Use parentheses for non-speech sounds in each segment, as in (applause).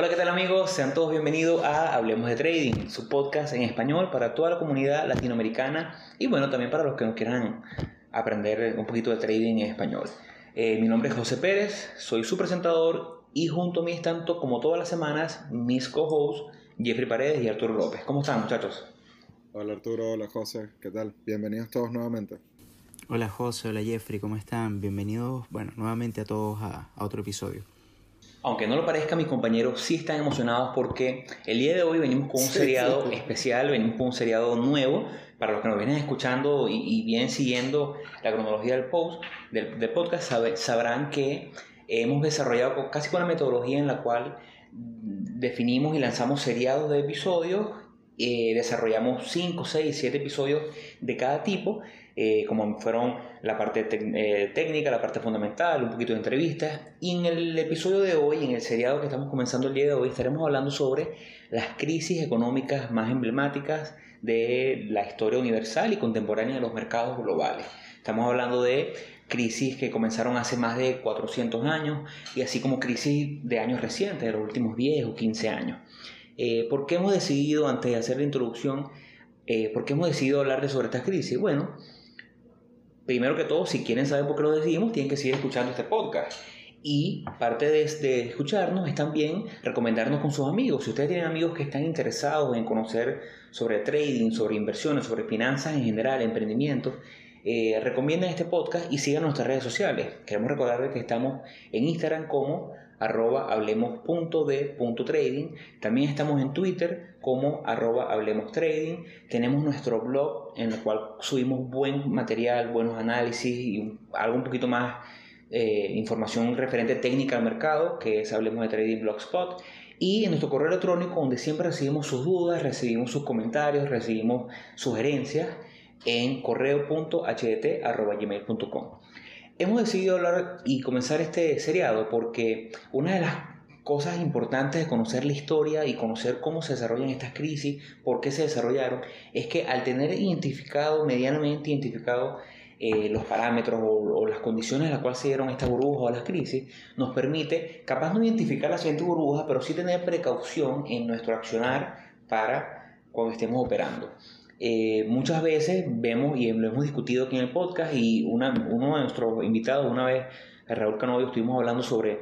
Hola, ¿qué tal amigos? Sean todos bienvenidos a Hablemos de Trading, su podcast en español para toda la comunidad latinoamericana y bueno, también para los que nos quieran aprender un poquito de trading en español. Eh, mi nombre es José Pérez, soy su presentador y junto a mí están, como todas las semanas, mis co-hosts Jeffrey Paredes y Arturo López. ¿Cómo están muchachos? Hola Arturo, hola José, ¿qué tal? Bienvenidos todos nuevamente. Hola José, hola Jeffrey, ¿cómo están? Bienvenidos, bueno, nuevamente a todos a otro episodio. Aunque no lo parezca, mis compañeros sí están emocionados porque el día de hoy venimos con un seriado especial, venimos con un seriado nuevo. Para los que nos vienen escuchando y, vienen siguiendo la cronología del post, del, podcast, sabrán que hemos desarrollado casi con una metodología en la cual definimos y lanzamos seriados de episodios, eh, desarrollamos 5, 6, 7 episodios de cada tipo eh, como fueron la parte eh, técnica, la parte fundamental, un poquito de entrevistas. Y en el episodio de hoy, en el seriado que estamos comenzando el día de hoy, estaremos hablando sobre las crisis económicas más emblemáticas de la historia universal y contemporánea de los mercados globales. Estamos hablando de crisis que comenzaron hace más de 400 años y así como crisis de años recientes, de los últimos 10 o 15 años. Eh, ¿Por qué hemos decidido, antes de hacer la introducción, por qué hemos decidido hablar de sobre estas crisis? Bueno, primero que todo, si quieren saber por qué lo decidimos, tienen que seguir escuchando este podcast. Y parte de, escucharnos es también recomendarnos con sus amigos. Si ustedes tienen amigos que están interesados en conocer sobre trading, sobre inversiones, sobre finanzas en general, emprendimiento, eh, recomienden este podcast y sigan nuestras redes sociales. Queremos recordarles que estamos en Instagram como arroba hablemos.de.trading. También estamos en Twitter como arroba hablemos trading. Tenemos nuestro blog en el cual subimos buen material, buenos análisis y algo un poquito más eh, información referente técnica al mercado, que es Hablemos de Trading Blogspot. Y en nuestro correo electrónico, donde siempre recibimos sus dudas, recibimos sus comentarios, recibimos sugerencias en correo.hdt.gmail.com. Hemos decidido hablar y comenzar este seriado porque una de las cosas importantes de conocer la historia y conocer cómo se desarrollan estas crisis, por qué se desarrollaron, es que al tener identificado, medianamente identificado, eh, los parámetros o, las condiciones en las cuales se dieron estas burbujas o las crisis, nos permite, capaz no identificar la siguiente burbuja, pero sí tener precaución en nuestro accionar para cuando estemos operando. Eh, muchas veces vemos, y lo hemos discutido aquí en el podcast, y una, uno de nuestros invitados, una vez, Raúl Canovio, estuvimos hablando sobre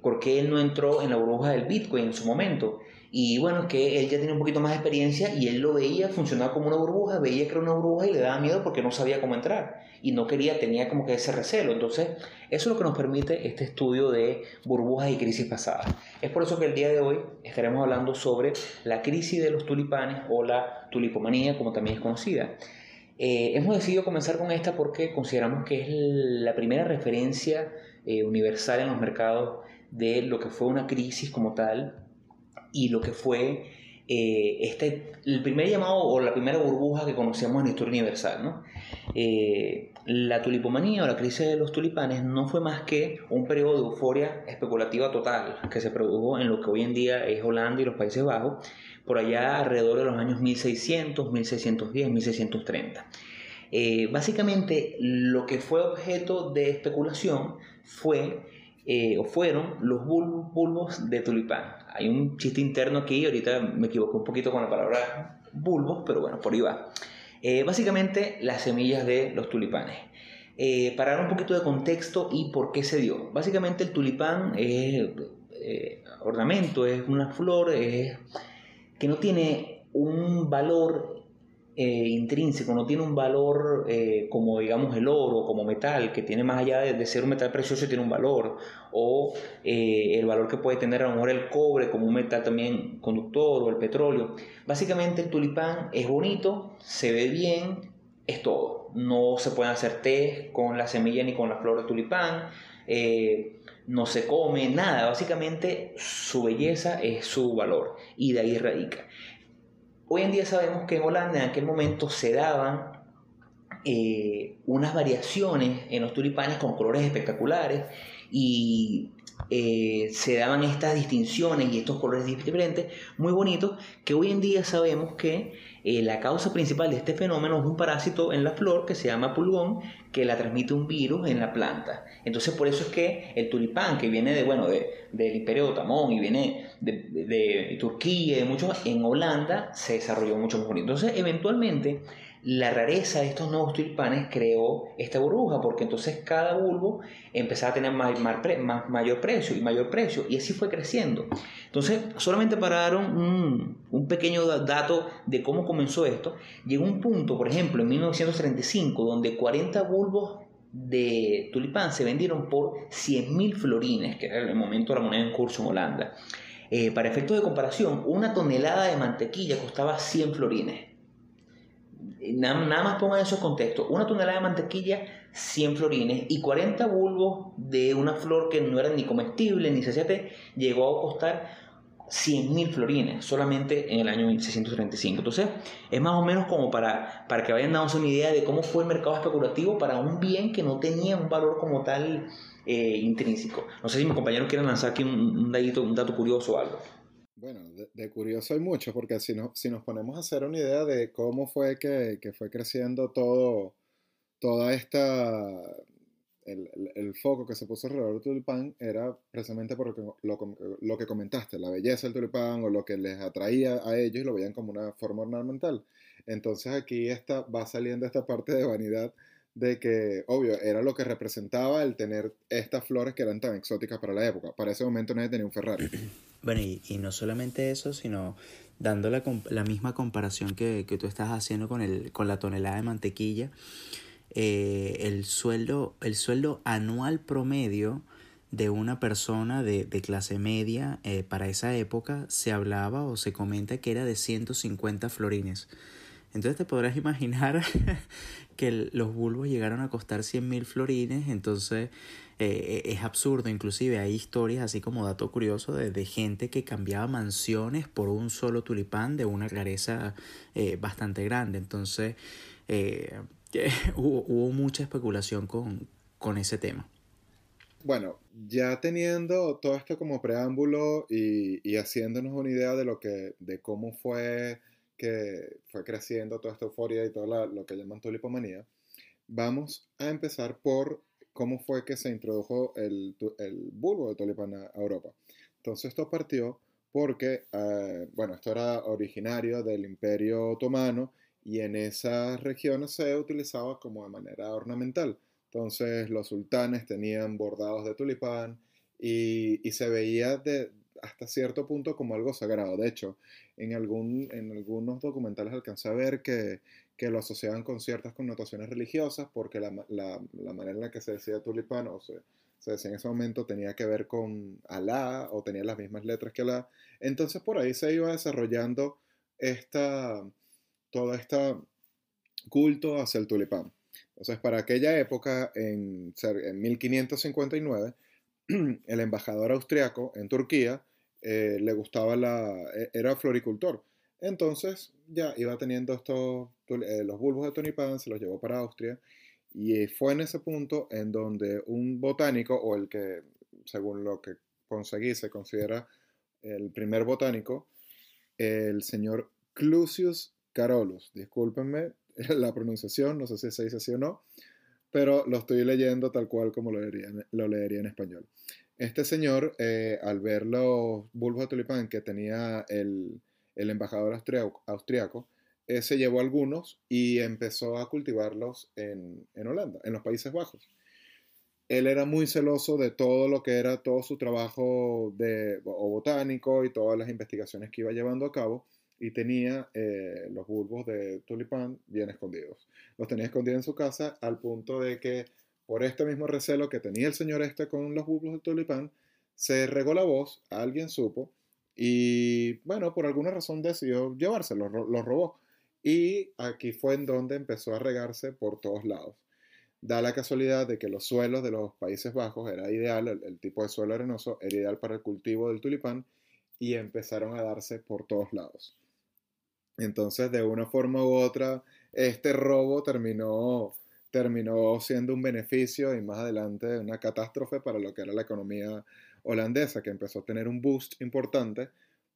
por qué él no entró en la burbuja del Bitcoin en su momento. Y bueno, que él ya tenía un poquito más de experiencia y él lo veía, funcionaba como una burbuja, veía que era una burbuja y le daba miedo porque no sabía cómo entrar y no quería, tenía como que ese recelo. Entonces, eso es lo que nos permite este estudio de burbujas y crisis pasadas. Es por eso que el día de hoy estaremos hablando sobre la crisis de los tulipanes o la tulipomanía, como también es conocida. Eh, hemos decidido comenzar con esta porque consideramos que es la primera referencia eh, universal en los mercados de lo que fue una crisis como tal y lo que fue eh, este, el primer llamado o la primera burbuja que conocemos en la historia universal. ¿no? Eh, la tulipomanía o la crisis de los tulipanes no fue más que un periodo de euforia especulativa total que se produjo en lo que hoy en día es Holanda y los Países Bajos, por allá alrededor de los años 1600, 1610, 1630. básicamente lo que fue objeto de especulación fue eh, o fueron los bulbos de tulipán. Hay un chiste interno aquí, ahorita me equivoco un poquito con la palabra bulbos, pero bueno, por ahí va. Eh, básicamente las semillas de los tulipanes. Eh, para dar un poquito de contexto y por qué se dio. Básicamente el tulipán es ornamento, es una flor que no tiene un valor eh, intrínseco, no tiene un valor eh, como digamos el oro, como metal, que tiene más allá de, ser un metal precioso, tiene un valor, o eh, el valor que puede tener a lo mejor el cobre como un metal también conductor o el petróleo. Básicamente el tulipán es bonito, se ve bien, es todo. No se puede hacer té con la semilla ni con la flor de tulipán. no se come nada, básicamente su belleza es su valor y de ahí radica. Hoy en día sabemos que en Holanda en aquel momento se daban eh, unas variaciones en los tulipanes con colores espectaculares y eh, se daban estas distinciones y estos colores diferentes muy bonitos que hoy en día sabemos que eh, la causa principal de este fenómeno es un parásito en la flor que se llama pulgón que la transmite un virus en la planta. Entonces por eso es que el tulipán que viene de, bueno, de, del imperio otomón y viene de, de, Turquía y de muchos, en Holanda se desarrolló mucho mejor. Entonces eventualmente la rareza de estos nuevos tulipanes creó esta burbuja, porque entonces cada bulbo empezaba a tener mayor precio y mayor precio, y así fue creciendo. Entonces, solamente para dar un, un pequeño dato de cómo comenzó esto, llegó un punto, por ejemplo, en 1935, donde 40 bulbos de tulipán se vendieron por 100.000 florines, que era el momento de la moneda en curso en Holanda. Eh, para efectos de comparación, una tonelada de mantequilla costaba 100 florines. Nada, más pongan eso en contexto. Una tonelada de mantequilla, 100 florines y 40 bulbos de una flor que no era ni comestible ni se llegó a costar 100.000 florines solamente en el año 1635. Entonces, es más o menos como para, para que vayan dándose una idea de cómo fue el mercado especulativo para un bien que no tenía un valor como tal eh, intrínseco. No sé si mis compañeros quieren lanzar aquí un, un, un dato curioso o algo. Bueno, de, curioso hay mucho, porque si, no, si nos ponemos a hacer una idea de cómo fue que, que fue creciendo todo, toda esta, el, el, foco que se puso alrededor del tulipán era precisamente por lo, lo, que comentaste, la belleza del tulipán o lo que les atraía a ellos y lo veían como una forma ornamental. Entonces aquí está, va saliendo esta parte de vanidad de que, obvio, era lo que representaba el tener estas flores que eran tan exóticas para la época. Para ese momento nadie tenía un Ferrari. Bueno, y, y no solamente eso, sino dando la, la misma comparación que, que, tú estás haciendo con, el, con la tonelada de mantequilla, eh, el, sueldo, el sueldo anual promedio de una persona de, de clase media eh, para esa época se hablaba o se comenta que era de 150 florines. Entonces te podrás imaginar (laughs) que los bulbos llegaron a costar 100 mil florines, entonces eh, es absurdo, inclusive hay historias así como dato curioso de, gente que cambiaba mansiones por un solo tulipán de una rareza eh, bastante grande, entonces eh, (laughs) hubo, mucha especulación con, con ese tema. Bueno, ya teniendo todo esto como preámbulo y, y haciéndonos una idea de lo que, de cómo fue que fue creciendo toda esta euforia y todo lo que llaman tulipomanía, vamos a empezar por cómo fue que se introdujo el, el bulbo de tulipán a Europa. Entonces esto partió porque, eh, bueno, esto era originario del Imperio Otomano y en esas regiones se utilizaba como de manera ornamental. Entonces los sultanes tenían bordados de tulipán y, se veía hasta cierto punto como algo sagrado. De hecho, en, en algunos documentales alcancé a ver que, que lo asociaban con ciertas connotaciones religiosas porque la, la, manera en la que se decía tulipán o se, se, decía en ese momento tenía que ver con Alá o tenía las mismas letras que Alá. Entonces por ahí se iba desarrollando esta, todo este culto hacia el tulipán. Entonces para aquella época, en, en 1559, (clears throat) el embajador austriaco en Turquía eh, le gustaba la, e, era floricultor. Entonces ya iba teniendo estos, eh, los bulbos de Tony se los llevó para Austria y fue en ese punto en donde un botánico, o el que, según lo que conseguí, se considera el primer botánico, el señor Clusius Carolus. Discúlpenme (laughs) la pronunciación, no sé si se dice así o no, pero lo estoy leyendo tal cual como lo leería, lo leería en español. Este señor, eh, al ver los bulbos de tulipán que tenía el, embajador austriaco, eh, se llevó algunos y empezó a cultivarlos en, Holanda, en los Países Bajos. Él era muy celoso de todo lo que era todo su trabajo de, botánico y todas las investigaciones que iba llevando a cabo y tenía eh, los bulbos de tulipán bien escondidos. Los tenía escondidos en su casa al punto de que por este mismo recelo que tenía el señor este con los bulbos de tulipán, se regó la voz, alguien supo, y bueno, por alguna razón decidió llevárselo, lo robó. Y aquí fue en donde empezó a regarse por todos lados. Da la casualidad de que los suelos de los Países Bajos era ideal, el, tipo de suelo arenoso era ideal para el cultivo del tulipán y empezaron a darse por todos lados. Entonces, de una forma u otra, este robo terminó, terminó siendo un beneficio y más adelante una catástrofe para lo que era la economía holandesa, que empezó a tener un boost importante,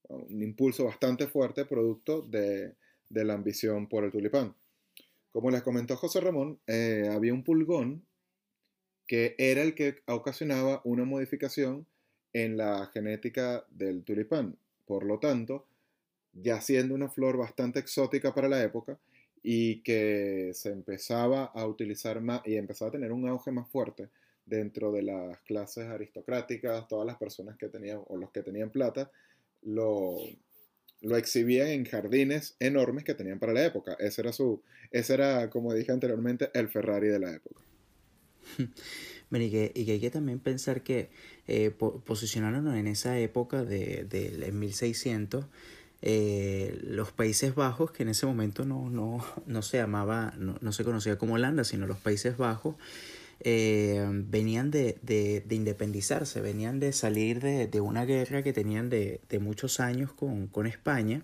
un impulso bastante fuerte producto de, la ambición por el tulipán. Como les comentó José Ramón, eh, había un pulgón que era el que ocasionaba una modificación en la genética del tulipán. Por lo tanto, ya siendo una flor bastante exótica para la época y que se empezaba a utilizar más y empezaba a tener un auge más fuerte dentro de las clases aristocráticas, todas las personas que tenían o los que tenían plata, lo, lo exhibían en jardines enormes que tenían para la época. Ese era su, ese era, como dije anteriormente, el Ferrari de la época. (laughs) y, que, hay que también pensar que eh, posicionándonos en esa época de, de, 1600, eh, los Países Bajos, que en ese momento no, no, no se llamaba, no, no, se conocía como Holanda, sino los Países Bajos, eh, venían de, de, de, independizarse, venían de salir de, de una guerra que tenían de, muchos años con, con España.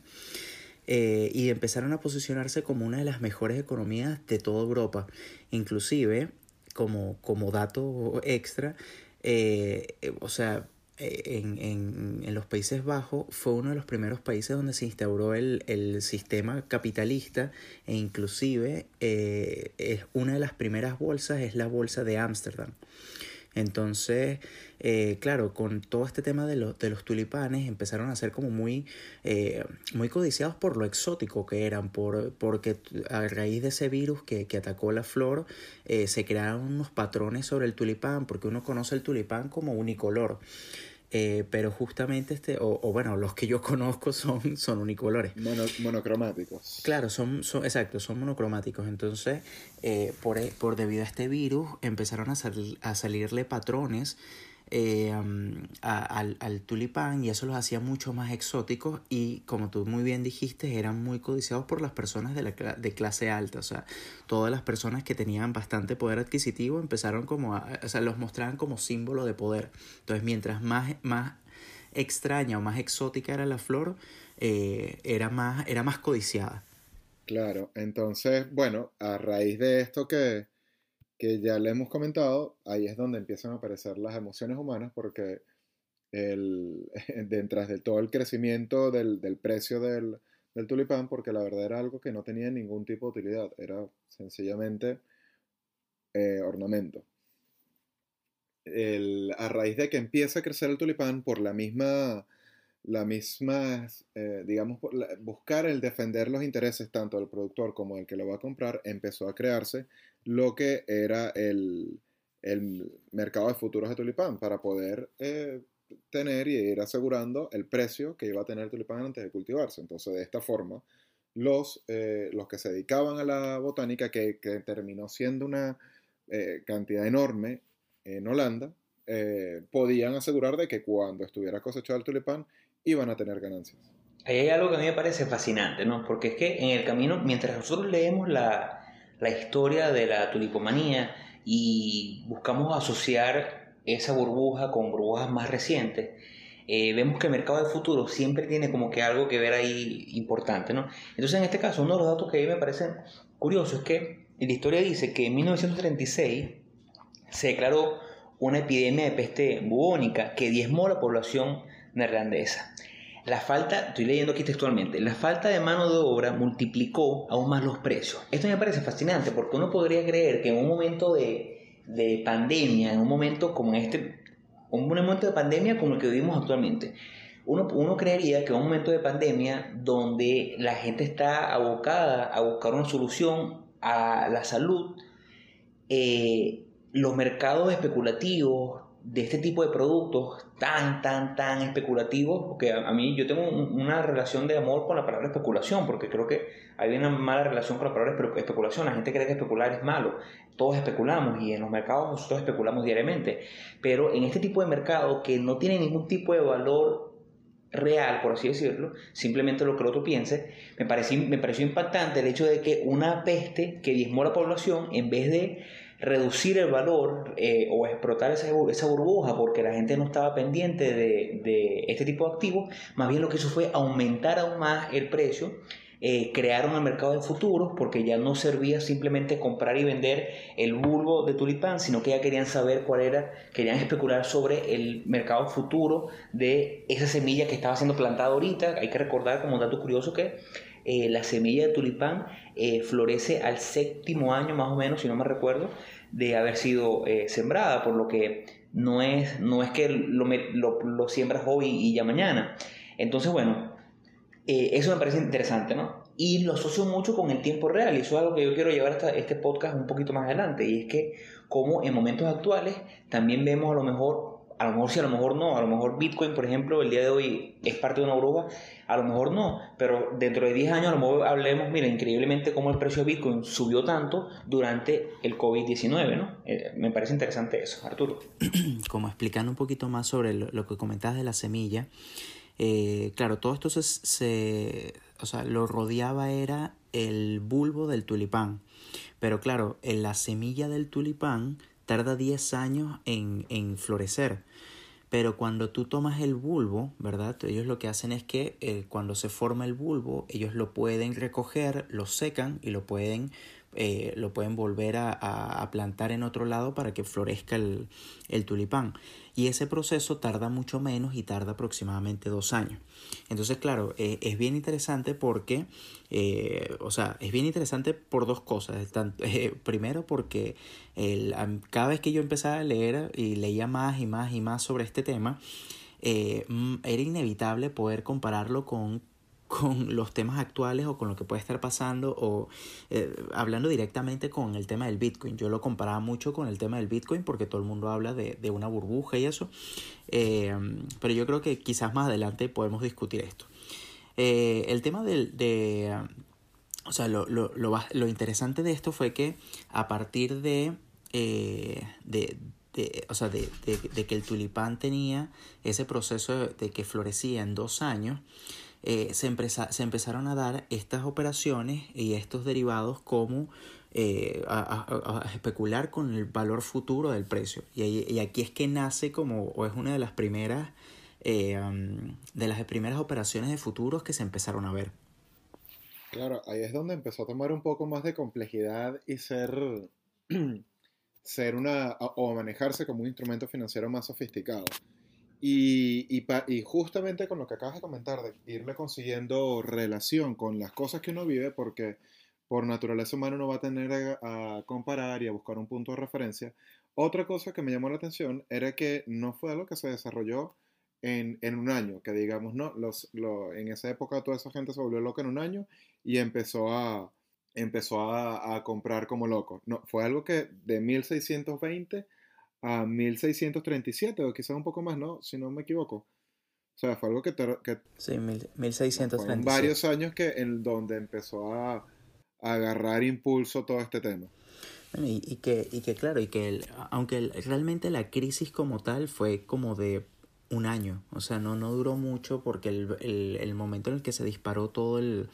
Eh, y empezaron a posicionarse como una de las mejores economías de toda Europa. Inclusive, como, como dato extra, eh, o sea, en, en, en, los Países Bajos fue uno de los primeros países donde se instauró el, el sistema capitalista e inclusive eh, es una de las primeras bolsas es la bolsa de Ámsterdam. Entonces, eh, claro, con todo este tema de, de, los tulipanes empezaron a ser como muy, eh, muy codiciados por lo exótico que eran, por, porque a raíz de ese virus que, que atacó la flor, eh, se crearon unos patrones sobre el tulipán, porque uno conoce el tulipán como unicolor. Eh, pero justamente este, o, o, bueno, los que yo conozco son, son unicolores. monocromáticos. Claro, son, son, exacto, son monocromáticos. Entonces, eh, por, por debido a este virus, empezaron a, sal, a salirle patrones eh, al, al, tulipán y eso los hacía mucho más exóticos y como tú muy bien dijiste eran muy codiciados por las personas de, la, de clase alta. O sea todas las personas que tenían bastante poder adquisitivo empezaron como a, o sea los mostraban como símbolo de poder. Entonces mientras más, más extraña o más exótica era la flor eh, era, más, era más codiciada. Claro entonces bueno a raíz de esto que que ya le hemos comentado, ahí es donde empiezan a aparecer las emociones humanas porque el, (laughs) detrás de todo el crecimiento del, del precio del, del, tulipán, porque la verdad era algo que no tenía ningún tipo de utilidad, era sencillamente eh, ornamento. El, a raíz de que empieza a crecer el tulipán por la misma, la misma eh, digamos, buscar el defender los intereses tanto del productor como del que lo va a comprar, empezó a crearse lo que era el, mercado de futuros de tulipán para poder eh, tener y ir asegurando el precio que iba a tener el tulipán antes de cultivarse. Entonces, de esta forma, los, eh, los que se dedicaban a la botánica, que, terminó siendo una cantidad enorme en Holanda, podían asegurar de que cuando estuviera cosechado el tulipán iban a tener ganancias. Ahí hay algo que a mí me parece fascinante, ¿no? Porque es que en el camino, mientras nosotros leemos la, la historia de la tulipomanía y buscamos asociar esa burbuja con burbujas más recientes, eh, vemos que el mercado de futuro siempre tiene como que algo que ver ahí importante, ¿no? Entonces, en este caso, uno de los datos que a mí me parecen curiosos es que la historia dice que en 1936 se declaró una epidemia de peste bubónica que diezmó la población La falta, estoy leyendo aquí textualmente, la falta de mano de obra multiplicó aún más los precios. Esto me parece fascinante porque uno podría creer que en un momento de, de pandemia, en un momento como este, un momento de pandemia como el que vivimos actualmente, uno, uno, creería que en un momento de pandemia donde la gente está abocada a buscar una solución a la salud, eh, los mercados especulativos, de este tipo de productos tan, tan, tan especulativos, porque a, mí yo tengo una relación de amor con la palabra especulación, porque creo que hay una mala relación con la palabra especulación. La gente cree que especular es malo. Todos especulamos y en los mercados nosotros especulamos diariamente. Pero en este tipo de mercado que no tiene ningún tipo de valor real, por así decirlo, simplemente lo que el otro piense, me pareció, me pareció impactante el hecho de que una peste que diezmó la población, en vez de reducir el valor eh, o explotar esa, burbuja porque la gente no estaba pendiente de, este tipo de activos, más bien lo que hizo fue aumentar aún más el precio eh, crearon el mercado de futuros porque ya no servía simplemente comprar y vender el bulbo de tulipán, sino que ya querían saber cuál era, querían especular sobre el mercado futuro de esa semilla que estaba siendo plantada ahorita. Hay que recordar como dato curioso que eh, la semilla de tulipán eh, florece al séptimo año más o menos, si no me recuerdo, de haber sido sembrada, por lo que no es, no es que lo, lo, siembras hoy y ya mañana. Entonces, bueno, eh, eso me parece interesante, ¿no? Y lo asocio mucho con el tiempo real, y eso es algo que yo quiero llevar hasta este podcast un poquito más adelante, y es que como en momentos actuales también vemos a lo mejor, a lo mejor sí, a lo mejor no, a lo mejor Bitcoin, por ejemplo, el día de hoy es parte de una burbuja, a lo mejor no, pero dentro de 10 años a lo mejor hablemos, mira, increíblemente cómo el precio de Bitcoin subió tanto durante el COVID-19, ¿no? Eh, me parece interesante eso, Arturo. (clears throat) Como explicando un poquito más sobre lo, que comentabas de la semilla, eh, claro, todo esto se, o sea, lo rodeaba era el bulbo del tulipán. Pero claro, en la semilla del tulipán tarda 10 años en, en florecer. Pero cuando tú tomas el bulbo, ¿verdad? Ellos lo que hacen es que eh, cuando se forma el bulbo, ellos lo pueden recoger, lo secan y lo pueden eh, lo pueden volver a, plantar en otro lado para que florezca el, tulipán. Y ese proceso tarda mucho menos y tarda aproximadamente dos años. Entonces, claro, eh, es bien interesante porque, eh, o sea, es bien interesante por dos cosas. (laughs) primero porque cada vez que yo empezaba a leer y leía más y más y más sobre este tema, era inevitable poder compararlo con con los temas actuales o con lo que puede estar pasando o eh, hablando directamente con el tema del Bitcoin. Yo lo comparaba mucho con el tema del Bitcoin porque todo el mundo habla de, una burbuja y eso, eh, pero yo creo que quizás más adelante podemos discutir esto. Eh, el tema del, de... O sea, lo, lo, lo, lo, interesante de esto fue que a partir de, de, de, o sea, de, de, que el tulipán tenía ese proceso de que florecía en dos años, eh, se, se, empezaron a dar estas operaciones y estos derivados como eh, a, especular con el valor futuro del precio. Y, y, aquí es que nace como, o es una de las primeras, eh, de las primeras operaciones de futuros que se empezaron a ver. Claro, ahí es donde empezó a tomar un poco más de complejidad y ser, (clears throat) ser una, o manejarse como un instrumento financiero más sofisticado. Y, y, y, justamente con lo que acabas de comentar, de irle consiguiendo relación con las cosas que uno vive, porque por naturaleza humana uno va a tener a, comparar y a buscar un punto de referencia. Otra cosa que me llamó la atención era que no fue algo que se desarrolló en, en un año, que digamos, no, los, lo, en esa época toda esa gente se volvió loca en un año y empezó a, empezó a, a comprar como loco. No, fue algo que de 1620 a 1637 o quizás un poco más, ¿no? Si no me equivoco. O sea, fue algo que... que sí, 1637. varios años que en donde empezó a, agarrar impulso todo este tema. y, y, que, y que claro, y que aunque realmente la crisis como tal fue como de un año, o sea, no, no duró mucho porque el, el, el momento en el que se disparó todo el,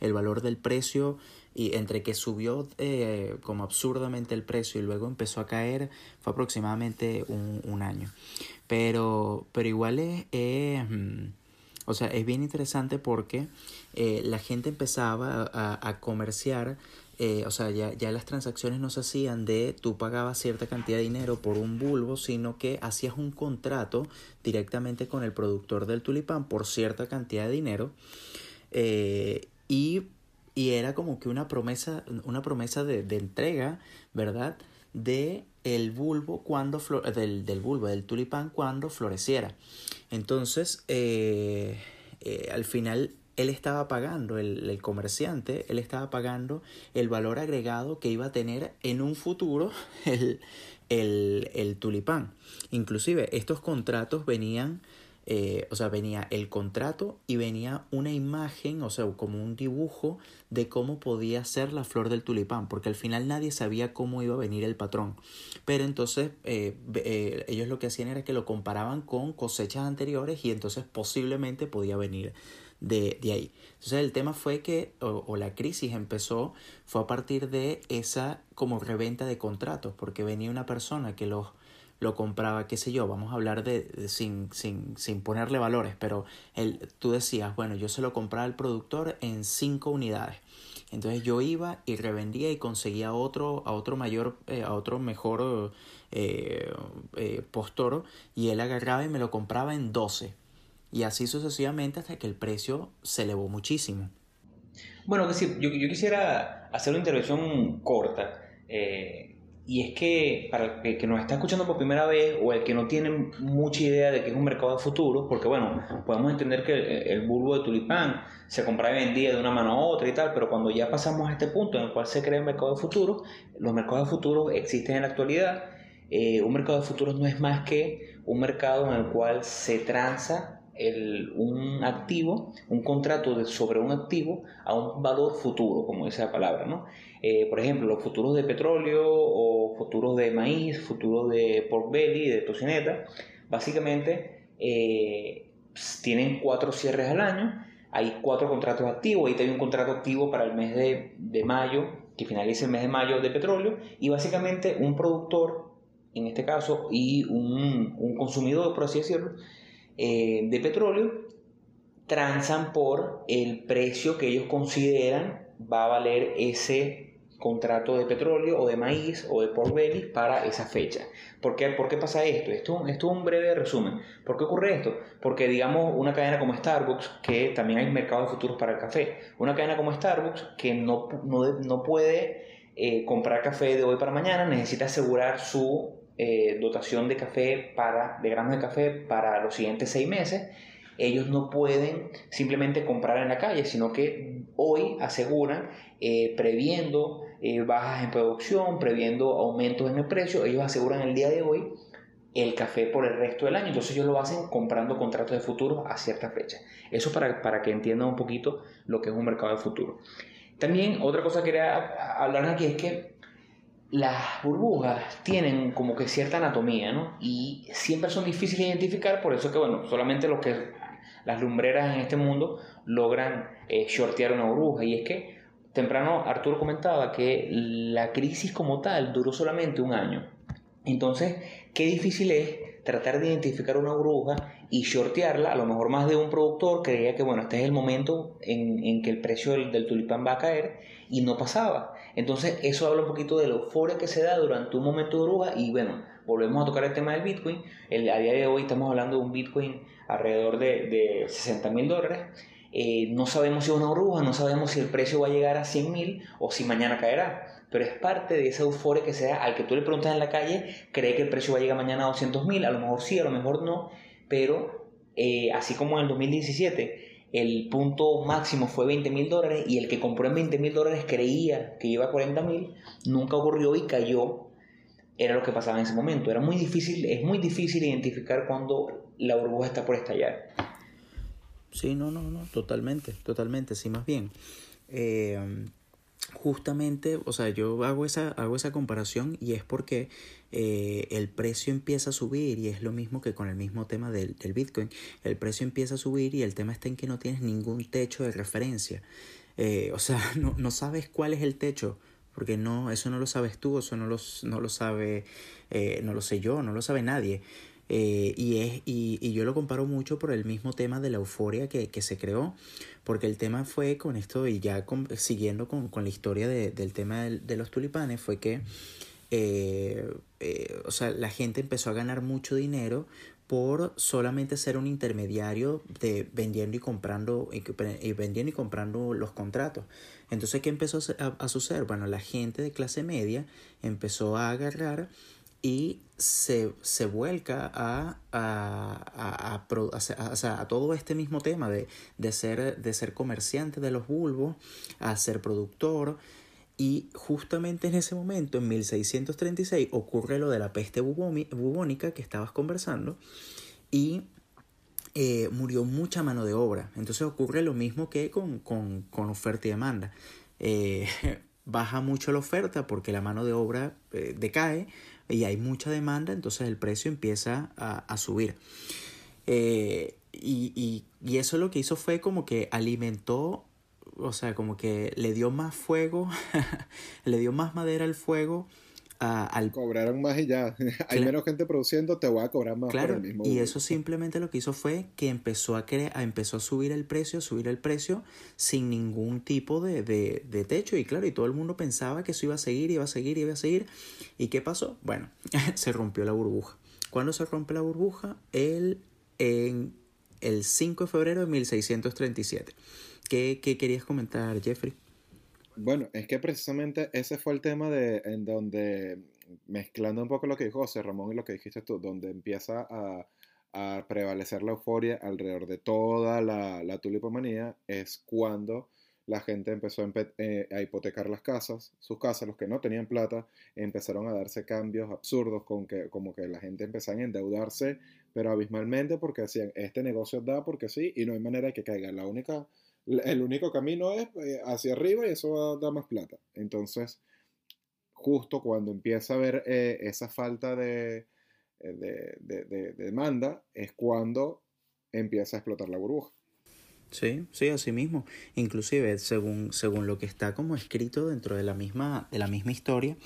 el valor del precio y entre que subió eh, como absurdamente el precio y luego empezó a caer fue aproximadamente un, un año. Pero, pero igual es, mm, o sea, es bien interesante porque eh, la gente empezaba a, a comerciar eh, o sea, ya, ya, las transacciones no se hacían de tú pagabas cierta cantidad de dinero por un bulbo, sino que hacías un contrato directamente con el productor del tulipán por cierta cantidad de dinero. y y era como que una promesa, una promesa de, entrega, ¿verdad? De el bulbo cuando del, del, bulbo, del tulipán cuando floreciera. Entonces, eh, eh, al final él estaba pagando, el, el, comerciante, él estaba pagando el valor agregado que iba a tener en un futuro (laughs) el, el, el tulipán. Inclusive estos contratos venían eh, o sea, venía el contrato y venía una imagen, o sea, como un dibujo de cómo podía ser la flor del tulipán, porque al final nadie sabía cómo iba a venir el patrón. Pero entonces eh, eh, ellos lo que hacían era que lo comparaban con cosechas anteriores y entonces posiblemente podía venir de, de ahí. Entonces el tema fue que, o, la crisis empezó, fue a partir de esa como reventa de contratos, porque venía una persona que los lo compraba, qué sé yo, vamos a hablar de, sin, sin, sin, ponerle valores, pero el, tú decías, bueno, yo se lo compraba al productor en cinco unidades. Entonces yo iba y revendía y conseguía otro, a otro mayor, eh, a otro mejor eh, eh, postoro y él agarraba y me lo compraba en 12. Y así sucesivamente hasta que el precio se elevó muchísimo. Bueno, que sí, yo, yo quisiera hacer una intervención corta. Eh, y es que para el que nos está escuchando por primera vez o el que no tiene mucha idea de que es un mercado de futuro, porque bueno, podemos entender que el, bulbo de tulipán se compraba y vendía de una mano a otra y tal, pero cuando ya pasamos a este punto en el cual se crea el mercado de futuro, los mercados de futuro existen en la actualidad. Eh, un mercado de futuros no es más que un mercado en el cual se transa el, un activo, un contrato de, sobre un activo a un valor futuro, como dice la palabra, ¿no? Eh, por ejemplo, los futuros de petróleo o futuros de maíz, futuros de pork belly, de tocineta, básicamente eh, tienen cuatro cierres al año, hay cuatro contratos activos, ahí hay un contrato activo para el mes de, de mayo, que finaliza el mes de mayo de petróleo, y básicamente un productor, en este caso, y un, un consumidor, por así decirlo, eh, de petróleo, transan por el precio que ellos consideran va a valer ese contrato de petróleo o de maíz o de pork belly para esa fecha. ¿Por qué, ¿Por qué pasa esto? Esto, es un breve resumen. ¿Por qué ocurre esto? Porque digamos una cadena como Starbucks, que también hay mercados futuros para el café, una cadena como Starbucks que no, no, no puede eh, comprar café de hoy para mañana, necesita asegurar su eh, dotación de café para, de granos de café para los siguientes seis meses ellos no pueden simplemente comprar en la calle, sino que hoy aseguran, eh, previendo eh, bajas en producción, previendo aumentos en el precio, ellos aseguran el día de hoy el café por el resto del año. Entonces ellos lo hacen comprando contratos de futuro a cierta fecha. Eso para, para que entiendan un poquito lo que es un mercado de futuro. También otra cosa que quería hablar aquí es que las burbujas tienen como que cierta anatomía, ¿no? Y siempre son difíciles de identificar, por eso que, bueno, solamente los que las lumbreras en este mundo logran eh, shortear una burbuja. Y es que temprano Arturo comentaba que la crisis como tal duró solamente un año. Entonces, qué difícil es tratar de identificar una burbuja y shortearla. A lo mejor más de un productor creía que, bueno, este es el momento en, que el precio del, tulipán va a caer y no pasaba. Entonces, eso habla un poquito de la euforia que se da durante un momento de burbuja y, bueno, volvemos a tocar el tema del Bitcoin. El, a día de hoy estamos hablando de un Bitcoin alrededor de, de 60 mil dólares. Eh, no sabemos si es una burbuja, no sabemos si el precio va a llegar a 100 mil o si mañana caerá. Pero es parte de esa euforia que sea al que tú le preguntas en la calle, cree que el precio va a llegar mañana a 200 mil, a lo mejor sí, a lo mejor no, pero eh, así como en el 2017 el punto máximo fue 20 mil dólares y el que compró en 20 mil dólares creía que iba a 40 mil, nunca ocurrió y cayó era lo que pasaba en ese momento. Era muy difícil, es muy difícil identificar cuando la burbuja está por estallar. Sí, no, no, no, totalmente, totalmente, sí, más bien. Eh, justamente, o sea, yo hago esa, hago esa comparación y es porque eh, el precio empieza a subir y es lo mismo que con el mismo tema del, del, Bitcoin. El precio empieza a subir y el tema está en que no tienes ningún techo de referencia. Eh, o sea, (laughs) no, no sabes cuál es el techo porque no, eso no lo sabes tú, eso no lo, no lo sabe, eh, no lo sé yo, no lo sabe nadie. Eh, y, es, y, y, yo lo comparo mucho por el mismo tema de la euforia que, que se creó, porque el tema fue con esto, y ya siguiendo con, con, la historia de, del tema de, de, los tulipanes, fue que eh, o sea, la gente empezó a ganar mucho dinero por solamente ser un intermediario de vendiendo y comprando y vendiendo y comprando los contratos. Entonces, ¿qué empezó a, suceder? Bueno, la gente de clase media empezó a agarrar y se, se vuelca a, a, a, a, todo este mismo tema de, de, ser, de ser comerciante de los bulbos, a ser productor. Y justamente en ese momento, en 1636, ocurre lo de la peste bubónica que estabas conversando y eh, murió mucha mano de obra. Entonces ocurre lo mismo que con, con, con oferta y demanda. Eh, (laughs) baja mucho la oferta porque la mano de obra eh, decae y hay mucha demanda, entonces el precio empieza a, a subir. Y, y, y, eso lo que hizo fue como que alimentó, o sea, como que le dio más fuego, (laughs) le dio más madera al fuego al... Cobraron más y ya. (laughs) Hay menos gente produciendo, te voy a cobrar más por el mismo. Y eso simplemente lo que hizo fue que empezó a, a empezó a subir el precio, subir el precio sin ningún tipo de, de, de, techo. Y claro, y todo el mundo pensaba que eso iba a seguir, iba a seguir, iba a seguir. ¿Y qué pasó? Bueno, (laughs) se rompió la burbuja. ¿Cuándo se rompe la burbuja? El, en el 5 de febrero de 1637. ¿Qué, qué querías comentar, Jeffrey? Bueno, es que precisamente ese fue el tema de en donde, mezclando un poco lo que dijo José Ramón y lo que dijiste tú, donde empieza a, prevalecer la euforia alrededor de toda la, tulipomanía, es cuando la gente empezó a, eh, a, hipotecar las casas, sus casas, los que no tenían plata, empezaron a darse cambios absurdos con que como que la gente empezaba a endeudarse, pero abismalmente porque decían, este negocio da porque sí y no hay manera de que caiga. La única el único camino es eh, hacia arriba y eso da más plata. Entonces, justo cuando empieza a haber eh, esa falta eh, de, de, demanda, es cuando empieza a explotar la burbuja. Sí, sí, así mismo. Inclusive, según, según lo que está como escrito dentro de la misma, de la misma historia,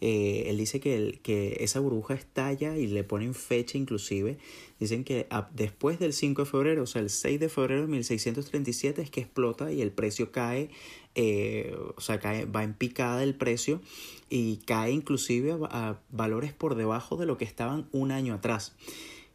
eh, él dice que, el, que esa burbuja estalla y le ponen fecha inclusive. Dicen que después del 5 de febrero, o sea, el 6 de febrero de 1637 es que explota y el precio cae, eh, o sea, cae, va en picada el precio y cae inclusive a valores por debajo de lo que estaban un año atrás.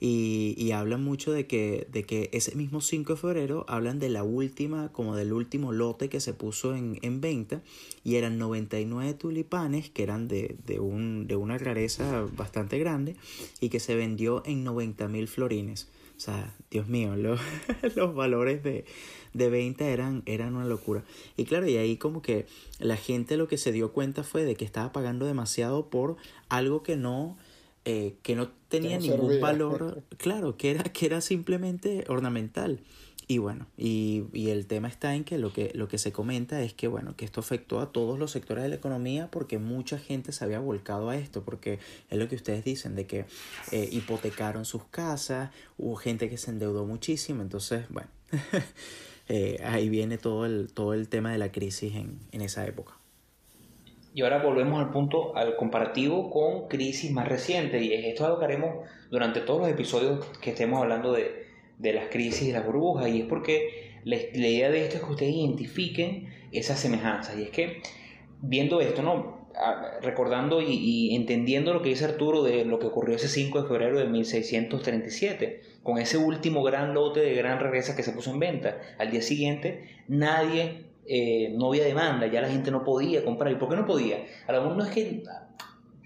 Y, y, hablan mucho de que, de que ese mismo 5 de febrero hablan de la última, como del último lote que se puso en, en venta y eran 99 tulipanes que eran de, de, un, de una rareza bastante grande y que se vendió en 90 mil florines. O sea, Dios mío, los, (laughs) los valores de, de venta eran, eran una locura. Y claro, y ahí como que la gente lo que se dio cuenta fue de que estaba pagando demasiado por algo que no eh, que no tenía ningún valor, (laughs) claro, que era, que era simplemente ornamental. Y bueno, y, y, el tema está en que lo, que lo que se comenta es que, bueno, que esto afectó a todos los sectores de la economía porque mucha gente se había volcado a esto, porque es lo que ustedes dicen, de que eh, hipotecaron sus casas, hubo gente que se endeudó muchísimo, entonces, bueno, (laughs) eh, ahí viene todo el, todo el tema de la crisis en, en esa época. Y ahora volvemos al punto, al comparativo con crisis más recientes. Y esto es algo haremos durante todos los episodios que estemos hablando de, de las crisis y las burbujas. Y es porque la, idea de esto es que ustedes identifiquen esas semejanzas. Y es que viendo esto, ¿no? recordando y, y, entendiendo lo que dice Arturo de lo que ocurrió ese 5 de febrero de 1637, con ese último gran lote de gran regresa que se puso en venta. Al día siguiente, nadie eh, no había demanda, ya la gente no podía comprar. ¿Y por qué no podía? A lo mejor no es que.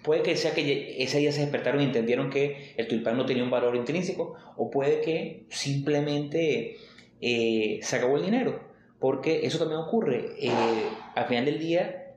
Puede que sea que ese día se despertaron y entendieron que el tulipán no tenía un valor intrínseco, o puede que simplemente eh, se acabó el dinero, porque eso también ocurre. Eh, al final del día,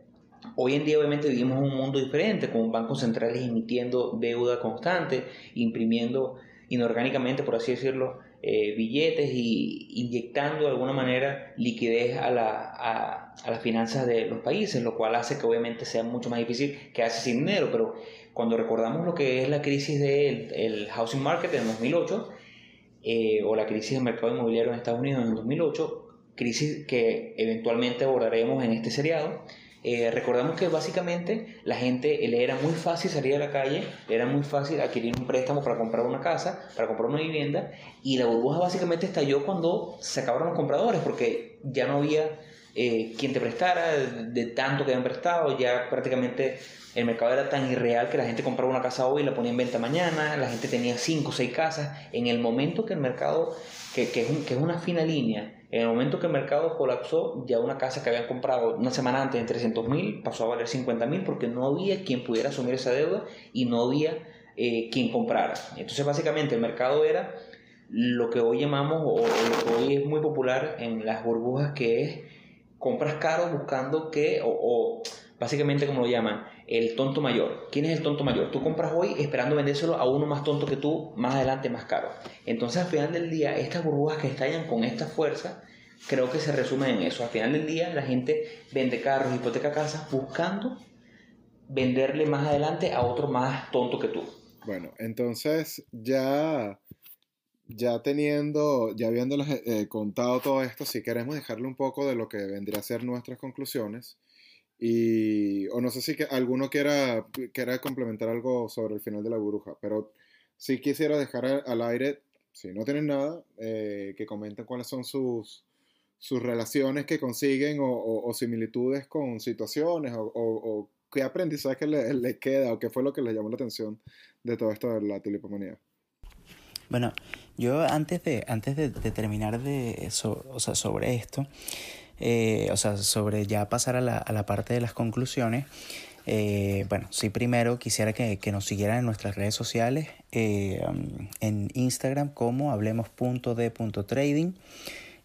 hoy en día obviamente vivimos un mundo diferente, con bancos centrales emitiendo deuda constante, imprimiendo inorgánicamente, por así decirlo, eh, billetes y inyectando de alguna manera liquidez a, la, a, las finanzas de los países, lo cual hace que obviamente sea mucho más difícil quedarse sin dinero. Pero cuando recordamos lo que es la crisis del el housing market en 2008 eh, o la crisis del mercado inmobiliario en Estados Unidos en 2008, crisis que eventualmente abordaremos en este seriado, eh, recordamos que básicamente la gente le era muy fácil salir a la calle, le era muy fácil adquirir un préstamo para comprar una casa, para comprar una vivienda, y la burbuja básicamente estalló cuando se acabaron los compradores, porque ya no había eh, quien te prestara de tanto que habían prestado, ya prácticamente el mercado era tan irreal que la gente compraba una casa hoy y la ponía en venta mañana, la gente tenía 5 o 6 casas, en el momento que el mercado, que, que, es, que es una fina línea, en el momento que el mercado colapsó, ya una casa que habían comprado una semana antes en 300 mil pasó a valer 50 mil porque no había quien pudiera asumir esa deuda y no había eh, quien comprara. Entonces básicamente el mercado era lo que hoy llamamos o, lo que hoy es muy popular en las burbujas que es compras caro buscando que o básicamente como lo llaman el tonto mayor. ¿Quién es el tonto mayor? Tú compras hoy esperando vendérselo a uno más tonto que tú, más adelante más caro. Entonces al final del día, estas burbujas que estallan con esta fuerza, creo que se resumen en eso. Al final del día, la gente vende carros, hipoteca casas, buscando venderle más adelante a otro más tonto que tú. Bueno, entonces ya, ya teniendo, ya habiéndoles eh, contado todo esto, si queremos dejarle un poco de lo que vendría a ser nuestras conclusiones Y, o no sé si que alguno quiera, quiera complementar algo sobre el final de la burbuja, pero sí quisiera dejar al aire, si no tienen nada, eh, que comenten cuáles son sus, sus relaciones que consiguen o, similitudes con situaciones o, qué aprendizaje le, le, queda o qué fue lo que les llamó la atención de todo esto de la tulipomanía. Bueno, yo antes de, antes de, terminar de eso, o sea, sobre esto, eh, o sea, sobre ya pasar a la, a la parte de las conclusiones, eh, bueno, sí, primero quisiera que, que, nos siguieran en nuestras redes sociales, eh, en Instagram como hablemos.de.trading.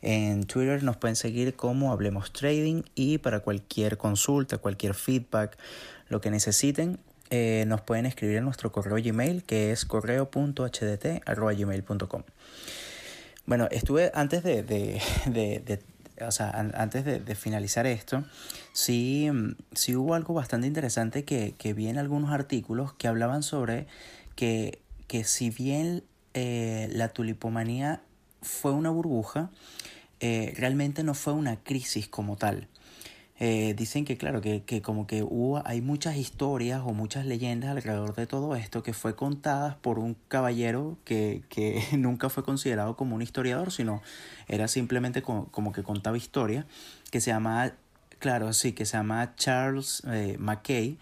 En Twitter nos pueden seguir como Hablemos Trading y para cualquier consulta, cualquier feedback, lo que necesiten, nos pueden escribir en nuestro correo Gmail que es correo.hdt.gmail.com. Bueno, estuve antes de, o sea, antes de, finalizar esto, sí, sí hubo algo bastante interesante que, que vi en algunos artículos que hablaban sobre que, que si bien eh, la tulipomanía fue una burbuja, eh, realmente no fue una crisis como tal. Eh, dicen que claro, que, que, como que hubo, hay muchas historias o muchas leyendas alrededor de todo esto que fue contadas por un caballero que, que (laughs) nunca fue considerado como un historiador, sino era simplemente como, como que contaba historias, que se llama, claro, sí, que se llama Charles eh, Mackay,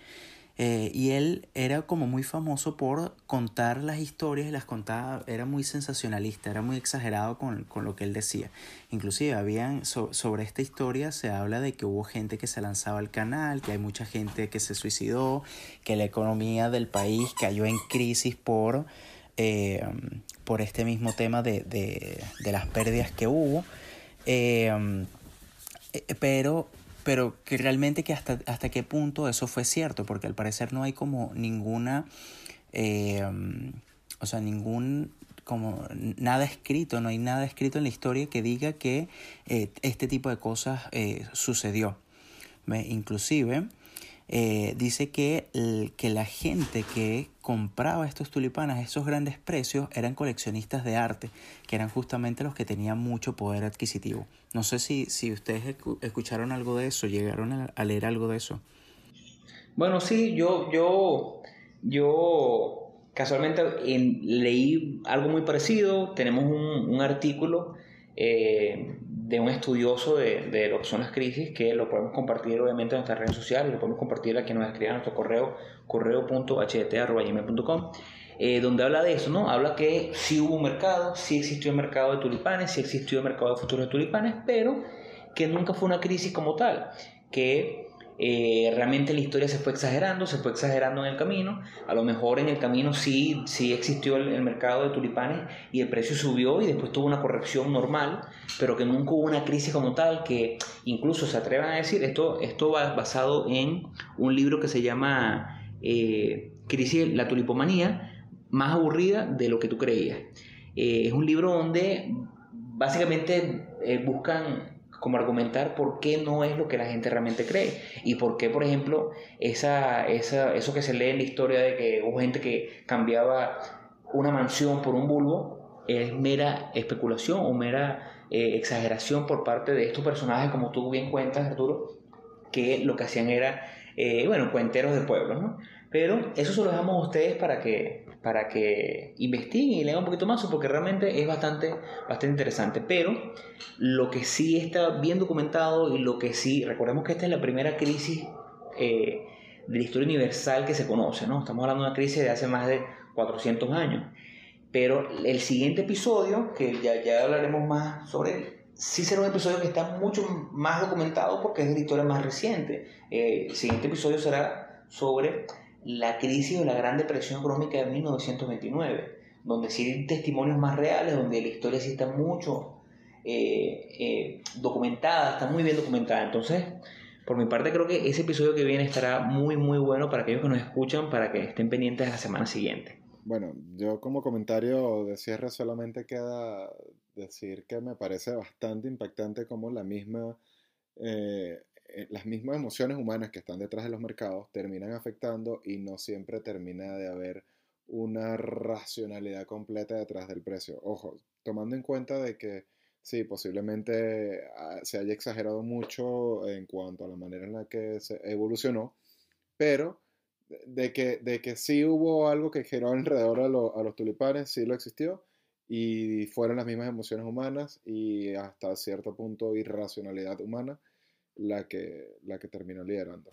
eh, y él era como muy famoso por contar las historias y las contaba, era muy sensacionalista, era muy exagerado con, con lo que él decía. Inclusive habían, sobre esta historia se habla de que hubo gente que se lanzaba al canal, que hay mucha gente que se suicidó, que la economía del país cayó en crisis por, eh, por este mismo tema de, de, las pérdidas que hubo. Eh, pero pero que realmente que hasta, hasta qué punto eso fue cierto, porque al parecer no hay como ninguna, eh, o sea, ningún, como nada escrito, no hay nada escrito en la historia que diga que eh, este tipo de cosas eh, sucedió. Inclusive, eh, dice que, que la gente que compraba estos tulipanes a esos grandes precios eran coleccionistas de arte, que eran justamente los que tenían mucho poder adquisitivo. No sé si, si ustedes escucharon algo de eso, llegaron a, leer algo de eso. Bueno, sí, yo, yo, yo casualmente leí algo muy parecido. Tenemos un, artículo eh, de un estudioso de, de, lo que son las crisis, que lo podemos compartir obviamente en nuestras redes sociales, lo podemos compartir a quien nos escriba a nuestro correo, correo.htt.com, eh, donde habla de eso, ¿no? Habla que sí hubo un mercado, sí existió el mercado de tulipanes, sí existió el mercado de futuros de tulipanes, pero que nunca fue una crisis como tal, que eh, realmente la historia se fue exagerando, se fue exagerando en el camino. A lo mejor en el camino sí, sí existió el, mercado de tulipanes y el precio subió y después tuvo una corrección normal, pero que nunca hubo una crisis como tal, que incluso se atrevan a decir, esto, esto va basado en un libro que se llama eh, Crisis, la tulipomanía, más aburrida de lo que tú creías. Eh, es un libro donde básicamente buscan como argumentar por qué no es lo que la gente realmente cree y por qué, por ejemplo, esa, esa, eso que se lee en la historia de que hubo gente que cambiaba una mansión por un bulbo es mera especulación o mera eh, exageración por parte de estos personajes, como tú bien cuentas, Arturo, que lo que hacían era, eh, bueno, cuenteros de pueblos, ¿no? Pero eso se lo dejamos a ustedes para que, para que investiguen y lean un poquito más, porque realmente es bastante, bastante interesante. Pero lo que sí está bien documentado y lo que sí, recordemos que esta es la primera crisis eh, de la historia universal que se conoce, ¿no? Estamos hablando de una crisis de hace más de 400 años. Pero el siguiente episodio, que ya, ya hablaremos más sobre él, sí será un episodio que está mucho más documentado porque es de la historia más reciente. Eh, el siguiente episodio será sobre la crisis o la Gran Depresión Económica de 1929, donde sí hay testimonios más reales, donde la historia sí está mucho eh, eh, documentada, está muy bien documentada. Entonces, por mi parte creo que ese episodio que viene estará muy muy bueno para aquellos que nos escuchan, para que estén pendientes la semana siguiente. Bueno, yo como comentario de cierre solamente queda decir que me parece bastante impactante como la misma eh, las mismas emociones humanas que están detrás de los mercados terminan afectando y no siempre termina de haber una racionalidad completa detrás del precio. Ojo, tomando en cuenta de que sí, posiblemente ah, se haya exagerado mucho en cuanto a la manera en la que se evolucionó, pero de que, de que sí hubo algo que giró alrededor a, a los tulipanes, sí lo existió, y fueron las mismas emociones humanas y hasta cierto punto irracionalidad humana la que, la que terminó liderando.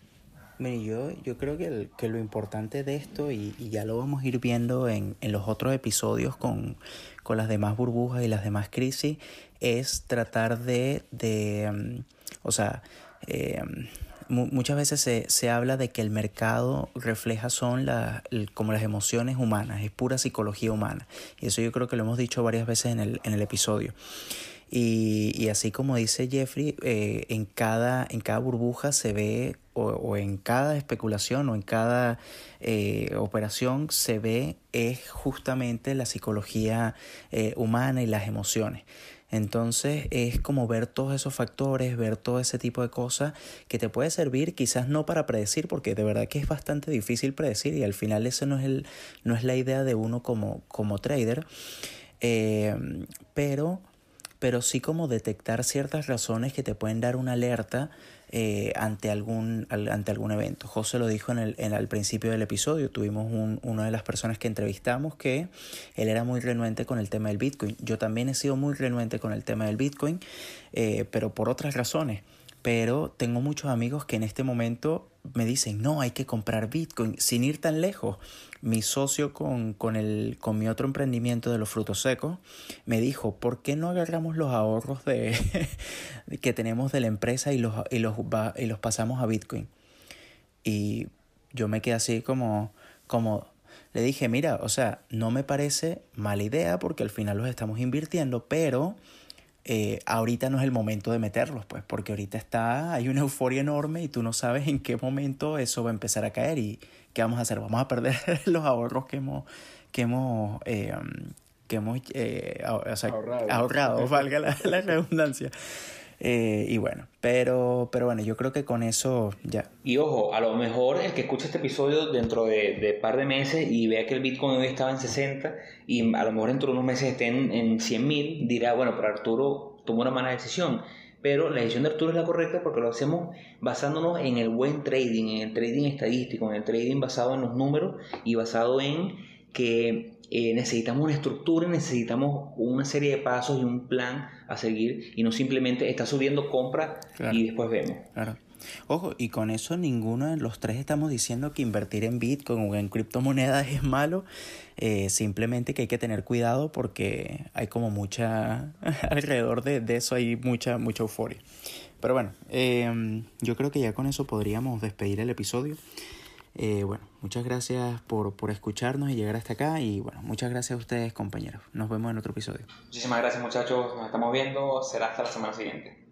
Mire, yo, yo creo que, que, lo importante de esto, y, y, ya lo vamos a ir viendo en, en los otros episodios con, con, las demás burbujas y las demás crisis, es tratar de, de um, o sea, eh, muchas veces se, se, habla de que el mercado refleja son la, como las emociones humanas, es pura psicología humana. Y eso yo creo que lo hemos dicho varias veces en el, en el episodio. Y, y, así como dice Jeffrey, eh, en, cada, en cada burbuja se ve, o, o en cada especulación o en cada eh, operación se ve, es justamente la psicología eh, humana y las emociones. Entonces es como ver todos esos factores, ver todo ese tipo de cosas que te puede servir, quizás no para predecir, porque de verdad que es bastante difícil predecir y al final ese no es, el, no es la idea de uno como, como trader, pero pero sí como detectar ciertas razones que te pueden dar una alerta eh, ante, algún, ante algún evento. José lo dijo en el, al principio del episodio, tuvimos un, una de las personas que entrevistamos que él era muy renuente con el tema del Bitcoin. Yo también he sido muy renuente con el tema del Bitcoin, eh, pero por otras razones. Pero tengo muchos amigos que en este momento me dicen, no, hay que comprar Bitcoin sin ir tan lejos mi socio con, con, el, con mi otro emprendimiento de los frutos secos me dijo, ¿por qué no agarramos los ahorros de, (laughs) que tenemos de la empresa y los, y, los, y los pasamos a Bitcoin? Y yo me quedé así como, como, le dije, mira, o sea, no me parece mala idea porque al final los estamos invirtiendo, pero eh, ahorita no es el momento de meterlos, pues, porque ahorita está, hay una euforia enorme y tú no sabes en qué momento eso va a empezar a caer y qué vamos a hacer, vamos a perder (laughs) los ahorros que hemos, que hemos, eh, que hemos eh, ahorrado. valga la, la redundancia. Eh, y bueno, pero, pero bueno, yo creo que con eso ya. Y ojo, a lo mejor el que escuche este episodio dentro de, par de meses y vea que el Bitcoin hoy estaba en 60 y a lo mejor dentro de unos meses estén en 100 mil, dirá, bueno, pero Arturo tomó una mala decisión. Pero la decisión de Arturo es la correcta porque lo hacemos basándonos en el buen trading, en el trading estadístico, en el trading basado en los números y basado en que eh, necesitamos una estructura, necesitamos una serie de pasos y un plan a seguir y no simplemente está subiendo compra y después vemos. Claro. Ojo, y con eso ninguno de los tres estamos diciendo que invertir en Bitcoin o en criptomonedas es malo, eh, simplemente que hay que tener cuidado porque hay como mucha, (laughs) alrededor de, de eso hay mucha, mucha euforia. Pero bueno, eh, yo creo que ya con eso podríamos despedir el episodio. Eh, bueno, muchas gracias por, por escucharnos y llegar hasta acá y bueno, muchas gracias a ustedes compañeros. Nos vemos en otro episodio. Muchísimas gracias muchachos, nos estamos viendo, será hasta la semana siguiente.